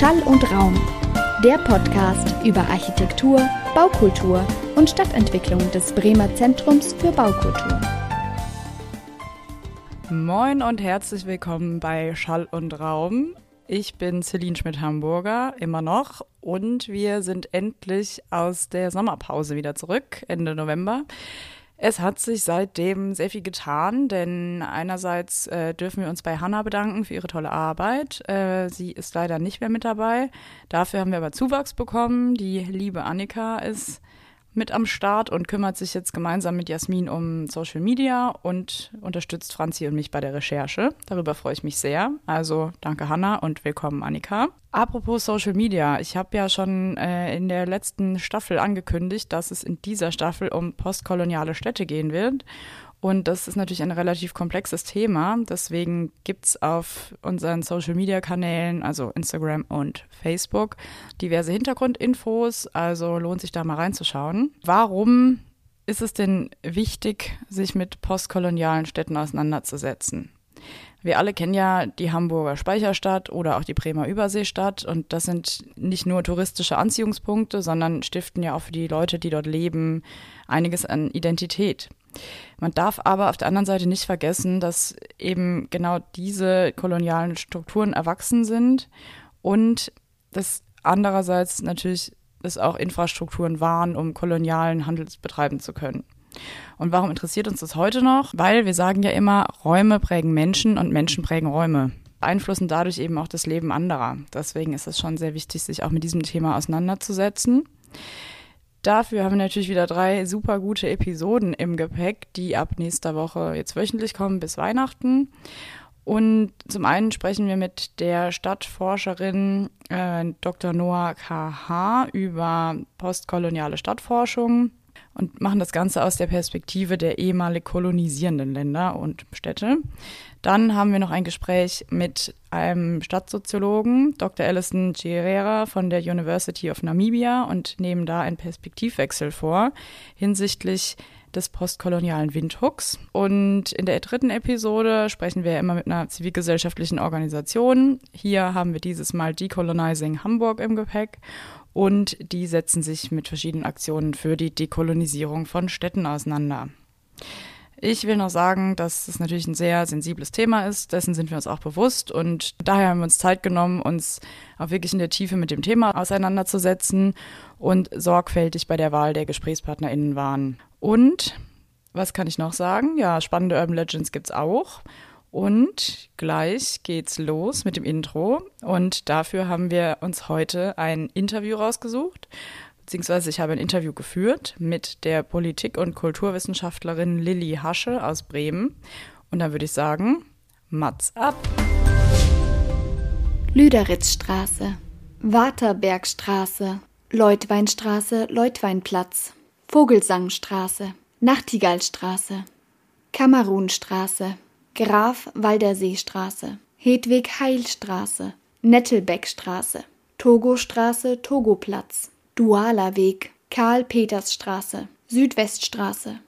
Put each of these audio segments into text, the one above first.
Schall und Raum, der Podcast über Architektur, Baukultur und Stadtentwicklung des Bremer Zentrums für Baukultur. Moin und herzlich willkommen bei Schall und Raum. Ich bin Celine Schmidt-Hamburger, immer noch. Und wir sind endlich aus der Sommerpause wieder zurück, Ende November. Es hat sich seitdem sehr viel getan, denn einerseits äh, dürfen wir uns bei Hanna bedanken für ihre tolle Arbeit. Äh, sie ist leider nicht mehr mit dabei. Dafür haben wir aber Zuwachs bekommen. Die liebe Annika ist mit am Start und kümmert sich jetzt gemeinsam mit Jasmin um Social Media und unterstützt Franzi und mich bei der Recherche. Darüber freue ich mich sehr. Also danke Hanna und willkommen Annika. Apropos Social Media, ich habe ja schon äh, in der letzten Staffel angekündigt, dass es in dieser Staffel um postkoloniale Städte gehen wird. Und das ist natürlich ein relativ komplexes Thema. Deswegen gibt es auf unseren Social-Media-Kanälen, also Instagram und Facebook, diverse Hintergrundinfos. Also lohnt sich da mal reinzuschauen. Warum ist es denn wichtig, sich mit postkolonialen Städten auseinanderzusetzen? Wir alle kennen ja die Hamburger Speicherstadt oder auch die Bremer Überseestadt und das sind nicht nur touristische Anziehungspunkte, sondern stiften ja auch für die Leute, die dort leben, einiges an Identität. Man darf aber auf der anderen Seite nicht vergessen, dass eben genau diese kolonialen Strukturen erwachsen sind und dass andererseits natürlich es auch Infrastrukturen waren, um kolonialen Handel betreiben zu können. Und warum interessiert uns das heute noch? Weil wir sagen ja immer, Räume prägen Menschen und Menschen prägen Räume beeinflussen dadurch eben auch das Leben anderer. Deswegen ist es schon sehr wichtig, sich auch mit diesem Thema auseinanderzusetzen. Dafür haben wir natürlich wieder drei super gute Episoden im Gepäck, die ab nächster Woche jetzt wöchentlich kommen bis Weihnachten. Und zum einen sprechen wir mit der Stadtforscherin äh, Dr. Noah K.H. über postkoloniale Stadtforschung und machen das Ganze aus der Perspektive der ehemalig kolonisierenden Länder und Städte. Dann haben wir noch ein Gespräch mit einem Stadtsoziologen, Dr. Alison Gerera von der University of Namibia und nehmen da einen Perspektivwechsel vor hinsichtlich des postkolonialen Windhooks. Und in der dritten Episode sprechen wir immer mit einer zivilgesellschaftlichen Organisation. Hier haben wir dieses Mal Decolonizing Hamburg im Gepäck und die setzen sich mit verschiedenen Aktionen für die Dekolonisierung von Städten auseinander. Ich will noch sagen, dass es natürlich ein sehr sensibles Thema ist. Dessen sind wir uns auch bewusst. Und daher haben wir uns Zeit genommen, uns auch wirklich in der Tiefe mit dem Thema auseinanderzusetzen und sorgfältig bei der Wahl der GesprächspartnerInnen waren. Und was kann ich noch sagen? Ja, spannende Urban Legends gibt's auch. Und gleich geht's los mit dem Intro. Und dafür haben wir uns heute ein Interview rausgesucht beziehungsweise ich habe ein Interview geführt mit der Politik- und Kulturwissenschaftlerin Lilly Hasche aus Bremen. Und da würde ich sagen, Mats ab. Lüderitzstraße, Waterbergstraße, Leutweinstraße, Leutweinplatz, Vogelsangstraße, Nachtigallstraße, Kamerunstraße, Graf Walderseestraße, Hedwig Heilstraße, Nettelbeckstraße, Togostraße, Togoplatz, Dualer Weg, Karl-Peters-Straße, Südweststraße.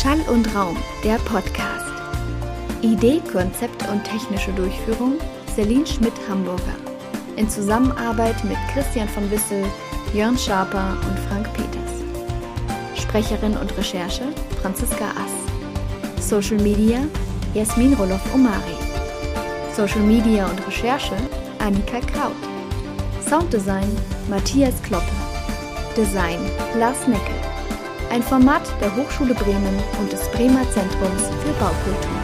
Schall und Raum, der Podcast. Idee, Konzept und technische Durchführung Celine Schmidt-Hamburger. In Zusammenarbeit mit Christian von Wissel, Jörn Schaper und Frank Peters. Sprecherin und Recherche Franziska Ass. Social Media Jasmin Roloff-Omari. Social Media und Recherche Annika Kraut. Sounddesign Matthias Kloppe. Design Lars Neckel. Ein Format der Hochschule Bremen und des Bremer Zentrums für Baukultur.